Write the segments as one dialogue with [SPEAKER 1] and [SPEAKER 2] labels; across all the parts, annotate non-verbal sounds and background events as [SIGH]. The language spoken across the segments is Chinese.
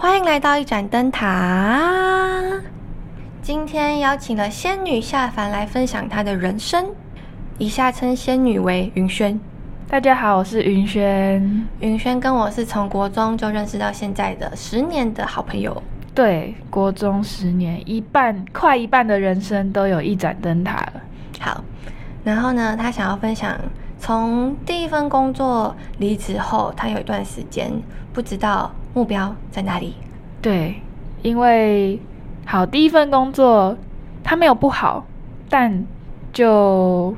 [SPEAKER 1] 欢迎来到一盏灯塔。今天邀请了仙女下凡来分享她的人生，以下称仙女为云轩。
[SPEAKER 2] 大家好，我是云轩。
[SPEAKER 1] 云轩跟我是从国中就认识到现在的十年的好朋友。
[SPEAKER 2] 对，国中十年，一半快一半的人生都有一盏灯塔了。
[SPEAKER 1] 好，然后呢，他想要分享从第一份工作离职后，他有一段时间不知道目标在哪里。
[SPEAKER 2] 对，因为好第一份工作它没有不好，但就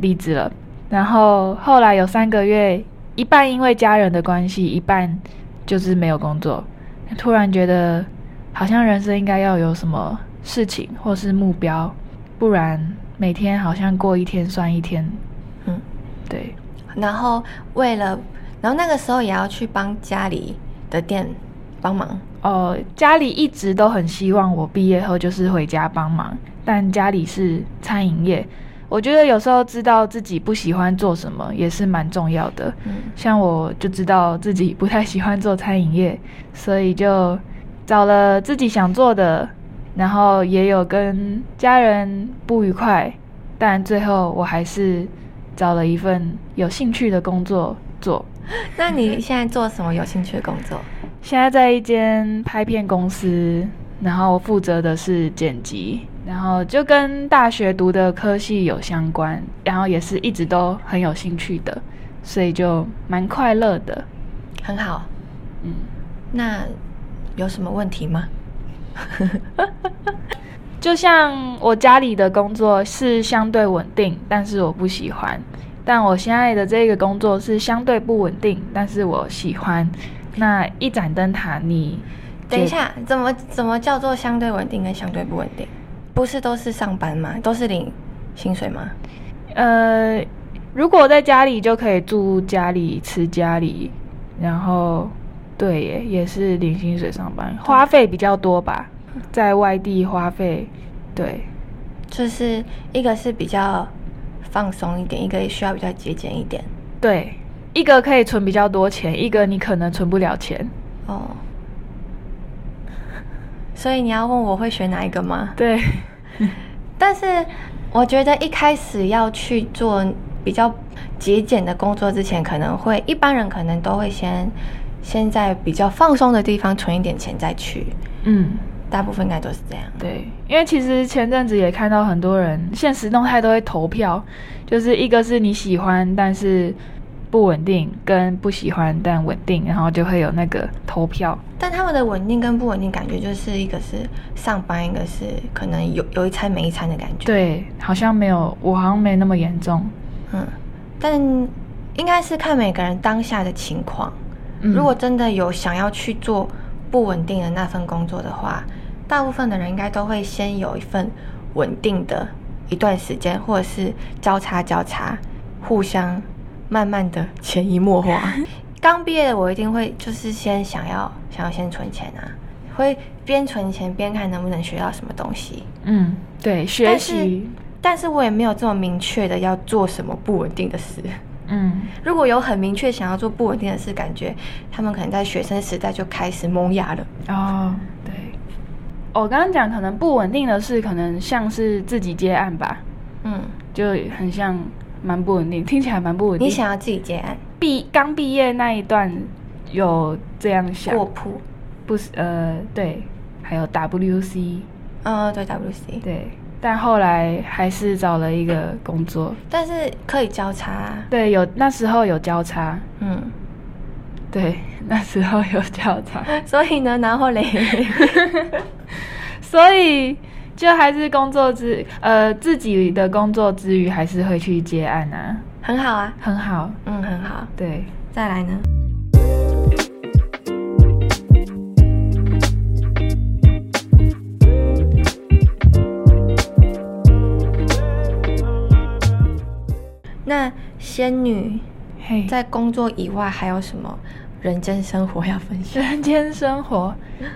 [SPEAKER 2] 离职了。然后后来有三个月，一半因为家人的关系，一半就是没有工作。突然觉得好像人生应该要有什么事情或是目标，不然每天好像过一天算一天。
[SPEAKER 1] 嗯，
[SPEAKER 2] 对，
[SPEAKER 1] 然后为了，然后那个时候也要去帮家里的店帮忙。
[SPEAKER 2] 哦，家里一直都很希望我毕业后就是回家帮忙，但家里是餐饮业，我觉得有时候知道自己不喜欢做什么也是蛮重要的。
[SPEAKER 1] 嗯
[SPEAKER 2] 像我就知道自己不太喜欢做餐饮业，所以就找了自己想做的，然后也有跟家人不愉快，但最后我还是找了一份有兴趣的工作做。[LAUGHS]
[SPEAKER 1] 那你现在做什么有兴趣的工作？
[SPEAKER 2] 现在在一间拍片公司，然后负责的是剪辑，然后就跟大学读的科系有相关，然后也是一直都很有兴趣的，所以就蛮快乐的。
[SPEAKER 1] 很好。
[SPEAKER 2] 嗯，
[SPEAKER 1] 那有什么问题吗？[LAUGHS]
[SPEAKER 2] 就像我家里的工作是相对稳定，但是我不喜欢；但我现在的这个工作是相对不稳定，但是我喜欢。那一盏灯塔，你觉
[SPEAKER 1] 等一下，怎么怎么叫做相对稳定跟相对不稳定？不是都是上班吗？都是领薪水吗？
[SPEAKER 2] 呃，如果在家里就可以住家里、吃家里，然后对耶，也是领薪水上班，花费比较多吧，在外地花费，对
[SPEAKER 1] 就是一个是比较放松一点，一个需要比较节俭一点。
[SPEAKER 2] 对，一个可以存比较多钱，一个你可能存不了钱，
[SPEAKER 1] 哦，所以你要问我会选哪一个吗？
[SPEAKER 2] 对，[LAUGHS]
[SPEAKER 1] 但是我觉得一开始要去做比较节俭的工作之前，可能会一般人可能都会先先在比较放松的地方存一点钱再去，
[SPEAKER 2] 嗯。
[SPEAKER 1] 大部分应该都是这样。
[SPEAKER 2] 对，因为其实前阵子也看到很多人现实动态都会投票，就是一个是你喜欢但是不稳定，跟不喜欢但稳定，然后就会有那个投票。
[SPEAKER 1] 但他们的稳定跟不稳定感觉就是一个是上班，一个是可能有有一餐没一餐的感觉。，
[SPEAKER 2] 对，好像没有，我好像没那么严重。
[SPEAKER 1] 嗯，但应该是看每个人当下的情况。
[SPEAKER 2] 嗯
[SPEAKER 1] 如果真的有想要去做不稳定的那份工作的话，大部分的人应该都会先有一份稳定的一段时间，或者是交叉交叉，互相慢慢的潜移默化。[LAUGHS] 刚毕业的我一定会就是先想要想要先存钱啊，会边存钱边看能不能学到什么东西。
[SPEAKER 2] 嗯，对，学习，
[SPEAKER 1] 但是我也没有这么明确的要做什么不稳定的事。
[SPEAKER 2] 嗯，
[SPEAKER 1] 如果有很明确想要做不稳定的事，感觉他们可能在学生时代就开始萌芽了。
[SPEAKER 2] 哦，对。我刚刚讲可能不稳定的事，可能像是自己接案吧，
[SPEAKER 1] 嗯，
[SPEAKER 2] 就很像蛮不稳定，听起来蛮不稳定。
[SPEAKER 1] 你想要自己接案？
[SPEAKER 2] 毕刚毕业那一段有这样想，
[SPEAKER 1] 过铺，
[SPEAKER 2] 不是呃对，还有 WC
[SPEAKER 1] 嗯，对 WC，
[SPEAKER 2] 对，但后来还是找了一个工作，
[SPEAKER 1] 但是可以交叉啊，
[SPEAKER 2] 对，有那时候有交叉，
[SPEAKER 1] 嗯，
[SPEAKER 2] 对，那时候有交叉，[LAUGHS]
[SPEAKER 1] 所以呢，然后嘞，[LAUGHS]
[SPEAKER 2] 所以就还是工作之呃自己的工作之余，还是会去接案啊，
[SPEAKER 1] 很好啊，
[SPEAKER 2] 很好，
[SPEAKER 1] 嗯，很好。
[SPEAKER 2] 对，
[SPEAKER 1] 再来呢？仙女
[SPEAKER 2] 嘿，
[SPEAKER 1] 在工作以外还有什么人间生活要分享？
[SPEAKER 2] 人间生活，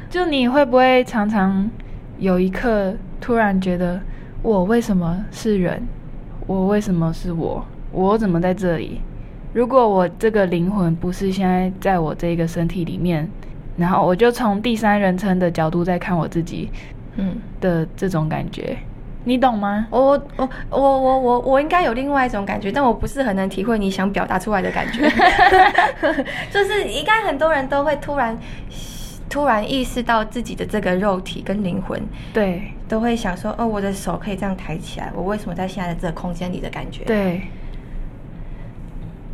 [SPEAKER 2] 就你会不会常常有一刻突然觉得，我为什么是人？我为什么是我？我怎么在这里？如果我这个灵魂不是现在在我这个身体里面，然后我就从第三人称的角度在看我自己
[SPEAKER 1] 嗯，
[SPEAKER 2] 的这种感觉，你懂吗？
[SPEAKER 1] 我我我我我我应该有另外一种感觉，但我不是很能体会你想表达出来的感觉。[LAUGHS] 就是应该很多人都会突然突然意识到自己的这个肉体跟灵魂，
[SPEAKER 2] 对
[SPEAKER 1] 都会想说，哦，我的手可以这样抬起来，我为什么在现在的这个空间里的感觉？，
[SPEAKER 2] 对，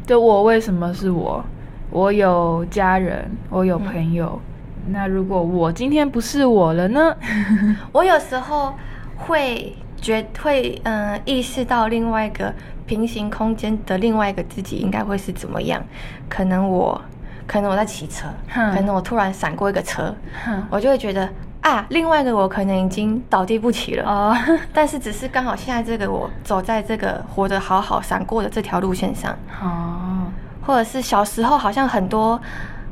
[SPEAKER 2] 就我为什么是我？我有家人，我有朋友。那如果我今天不是我了呢？[LAUGHS]
[SPEAKER 1] 我有时候会觉会嗯、呃意识到另外一个平行空间的另外一个自己应该会是怎么样，可能我可能我在骑车，
[SPEAKER 2] 哼。
[SPEAKER 1] 可能我突然闪过一个车，
[SPEAKER 2] 哼。
[SPEAKER 1] 我就会觉得啊，另外一个我可能已经倒地不起了。
[SPEAKER 2] 哦，[LAUGHS]
[SPEAKER 1] 但是只是刚好现在这个我走在这个活得好好闪过的这条路线上，
[SPEAKER 2] 哦，
[SPEAKER 1] 或者是小时候好像很多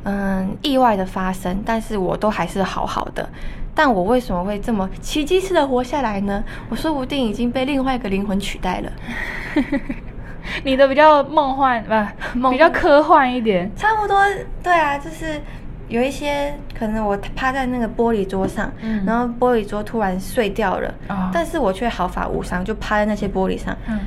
[SPEAKER 1] 嗯意外的发生，但是我都还是好好的。但我为什么会这么奇迹似的活下来呢？我说不定已经被另外一个灵魂取代了。[LAUGHS]
[SPEAKER 2] 你的比较梦幻，不，比较科幻一点。
[SPEAKER 1] 差不多，对啊，就是有一些可能我趴在那个玻璃桌上，
[SPEAKER 2] 嗯
[SPEAKER 1] 然后玻璃桌突然碎掉了，
[SPEAKER 2] 哦
[SPEAKER 1] 但是我却毫发无伤，就趴在那些玻璃上，
[SPEAKER 2] 嗯，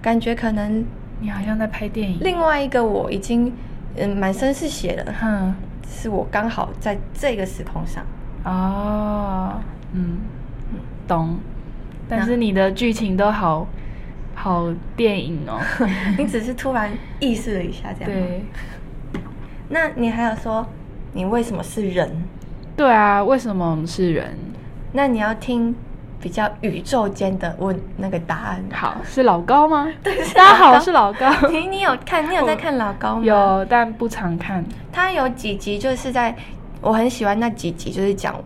[SPEAKER 1] 感觉可能
[SPEAKER 2] 你好像在拍电影。
[SPEAKER 1] 另外一个我已经嗯满身是血了，是我刚好在这个时空上。
[SPEAKER 2] 哦，嗯，懂。但是你的剧情都好好电影哦。[LAUGHS]
[SPEAKER 1] 你只是突然意识了一下，这样。。
[SPEAKER 2] 对，
[SPEAKER 1] 那你还有说你为什么是人？
[SPEAKER 2] 对啊，为什么我们是人？
[SPEAKER 1] 那你要听比较宇宙间的问那个答案。
[SPEAKER 2] 好，是老高吗？大家好，我是老高。
[SPEAKER 1] 你你有看？你有在看老高吗？。
[SPEAKER 2] 有，但不常看。
[SPEAKER 1] 他有几集就是在，我很喜欢那几集，就是讲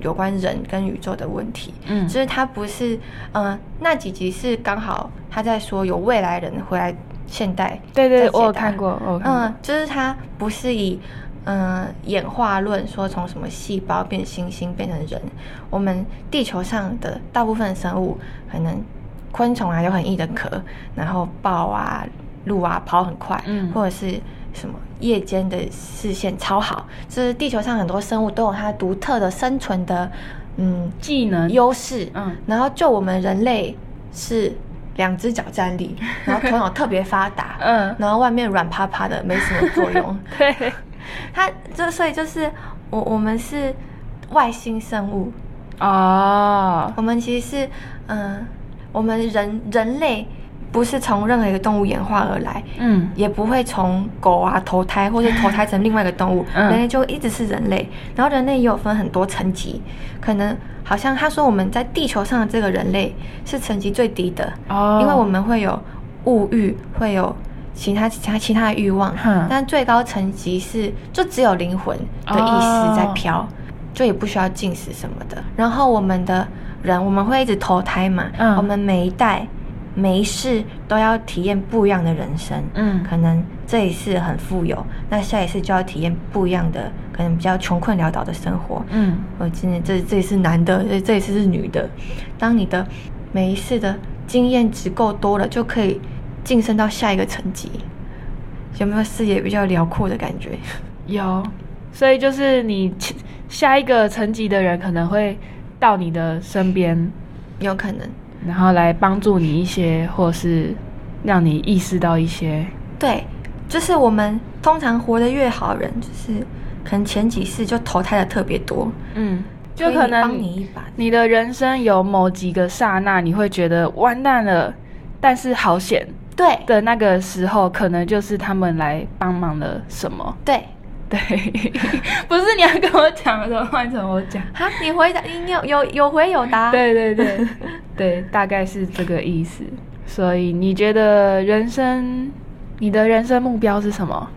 [SPEAKER 1] 有关人跟宇宙的问题。
[SPEAKER 2] 嗯
[SPEAKER 1] 就是他不是，嗯、那几集是刚好他在说有未来人回来现代。
[SPEAKER 2] 对对，
[SPEAKER 1] 對
[SPEAKER 2] 我有看过，我有看过。
[SPEAKER 1] 嗯，就是他不是以嗯、演化论说从什么细胞变星星变成人，我们地球上的大部分生物可能昆虫啊有很硬的壳，然后豹啊、鹿啊跑很快，
[SPEAKER 2] 嗯。
[SPEAKER 1] 或者是什么夜间的视线超好，就是地球上很多生物都有它独特的生存的嗯
[SPEAKER 2] 技能。
[SPEAKER 1] 优势，
[SPEAKER 2] 嗯。
[SPEAKER 1] 然后就我们人类是两只脚站立，[LAUGHS] 然后头脑特别发达，
[SPEAKER 2] 嗯。
[SPEAKER 1] 然后外面软趴趴的，没什么作用。[LAUGHS]
[SPEAKER 2] 对，
[SPEAKER 1] 它就所以就是我我们是外星生物，
[SPEAKER 2] 哦，
[SPEAKER 1] 我们其实是嗯、我们人人类不是从任何一个动物演化而来，
[SPEAKER 2] 嗯。
[SPEAKER 1] 也不会从狗啊投胎，或者投胎成另外一个动物，
[SPEAKER 2] 嗯。
[SPEAKER 1] 人类就一直是人类。然后人类也有分很多层级，可能好像他说我们在地球上的这个人类是层级最低的，
[SPEAKER 2] 哦，
[SPEAKER 1] 因为我们会有物欲，会有其他其他其他的欲望，
[SPEAKER 2] 哼
[SPEAKER 1] 但最高层级是就只有灵魂的意识在飘，就也不需要进食什么的。然后我们的人，我们会一直投胎嘛，
[SPEAKER 2] 嗯。
[SPEAKER 1] 我们每一代每一世都要体验不一样的人生，
[SPEAKER 2] 嗯。
[SPEAKER 1] 可能这一世很富有，那下一世就要体验不一样的，可能比较穷困潦倒的生活，
[SPEAKER 2] 嗯。
[SPEAKER 1] 我今年这这一次男的，这这一次是女的。当你的每一次的经验值够多了，就可以晋升到下一个层级。有没有视野比较辽阔的感觉？
[SPEAKER 2] 有，所以就是你下一个层级的人可能会到你的身边，
[SPEAKER 1] 有可能，
[SPEAKER 2] 然后来帮助你一些，或是让你意识到一些。
[SPEAKER 1] 对，就是我们通常活得越好的人，就是可能前几世就投胎的特别多，
[SPEAKER 2] 嗯，就可能
[SPEAKER 1] 帮你一把。
[SPEAKER 2] 你的人生有某几个刹那，你会觉得完蛋了，但是好险
[SPEAKER 1] 对
[SPEAKER 2] 的那个时候，可能就是他们来帮忙了什么。
[SPEAKER 1] 对，
[SPEAKER 2] 对，[LAUGHS] 不是你要跟我讲的，怎么换成我讲？
[SPEAKER 1] 哈，你回答，你有有有回有答。[LAUGHS]
[SPEAKER 2] 对对对 [LAUGHS] 对，大概是这个意思。所以你觉得人生，你的人生目标是什么？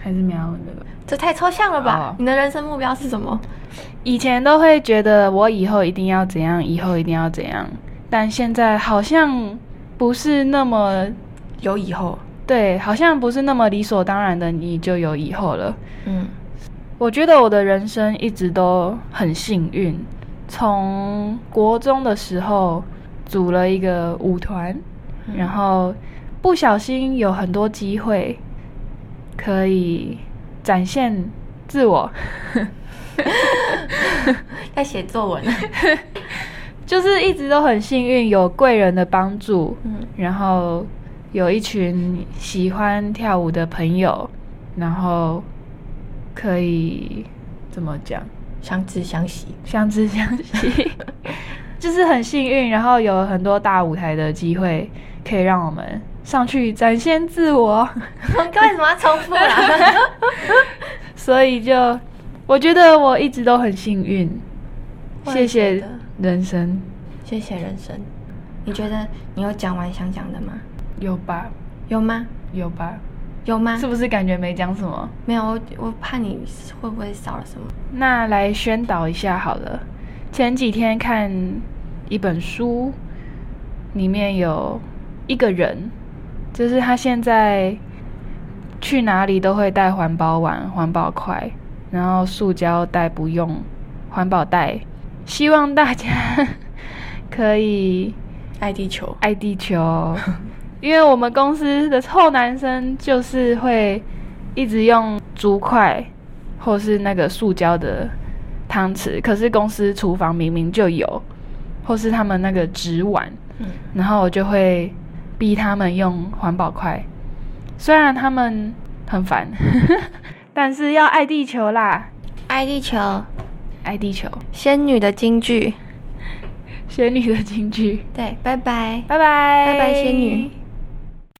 [SPEAKER 2] 还是没有那个？
[SPEAKER 1] 这太抽象了吧
[SPEAKER 2] 哦？
[SPEAKER 1] 你的人生目标是什么？
[SPEAKER 2] 以前都会觉得我以后一定要怎样，以后一定要怎样，但现在好像不是那么
[SPEAKER 1] 有以后。
[SPEAKER 2] 对，好像不是那么理所当然的，你就有以后了。
[SPEAKER 1] 嗯
[SPEAKER 2] 我觉得我的人生一直都很幸运，从国中的时候组了一个舞团，
[SPEAKER 1] 嗯
[SPEAKER 2] 然后不小心有很多机会可以展现自我，[LAUGHS]
[SPEAKER 1] 在写作文。[LAUGHS]
[SPEAKER 2] 就是一直都很幸运，有贵人的帮助，
[SPEAKER 1] 嗯。
[SPEAKER 2] 然后有一群喜欢跳舞的朋友，然后可以怎么讲，
[SPEAKER 1] 相知相惜。
[SPEAKER 2] 相知相惜，就是很幸运，然后有很多大舞台的机会，可以让我们上去展现自我，
[SPEAKER 1] 为什么要重复了？[LAUGHS]
[SPEAKER 2] 所以就我觉得我一直都很幸运，谢谢人生，
[SPEAKER 1] 谢谢人生。你觉得你有讲完想讲的吗？
[SPEAKER 2] 有吧
[SPEAKER 1] 有吗？
[SPEAKER 2] 有吧，
[SPEAKER 1] 有吗？
[SPEAKER 2] 是不是感觉没讲什么？
[SPEAKER 1] 没有，我我怕你会不会少了什么？
[SPEAKER 2] 那来宣导一下好了。前几天看一本书，里面有一个人，就是他现在去哪里都会带环保碗、环保筷，然后塑胶袋不用，环保袋。希望大家 [LAUGHS] 可以
[SPEAKER 1] 爱地球。
[SPEAKER 2] 爱地球，[LAUGHS] 因为我们公司的臭男生就是会一直用竹筷或是那个塑胶的汤匙，可是公司厨房明明就有，或是他们那个纸碗，
[SPEAKER 1] 嗯，
[SPEAKER 2] 然后我就会逼他们用环保筷，虽然他们很烦，[LAUGHS] 但是要爱地球啦，
[SPEAKER 1] 爱地球，
[SPEAKER 2] 爱地球，
[SPEAKER 1] 仙女的金句。[LAUGHS]
[SPEAKER 2] 仙女的金句，
[SPEAKER 1] 对，拜拜。
[SPEAKER 2] 拜拜，
[SPEAKER 1] 拜拜仙女。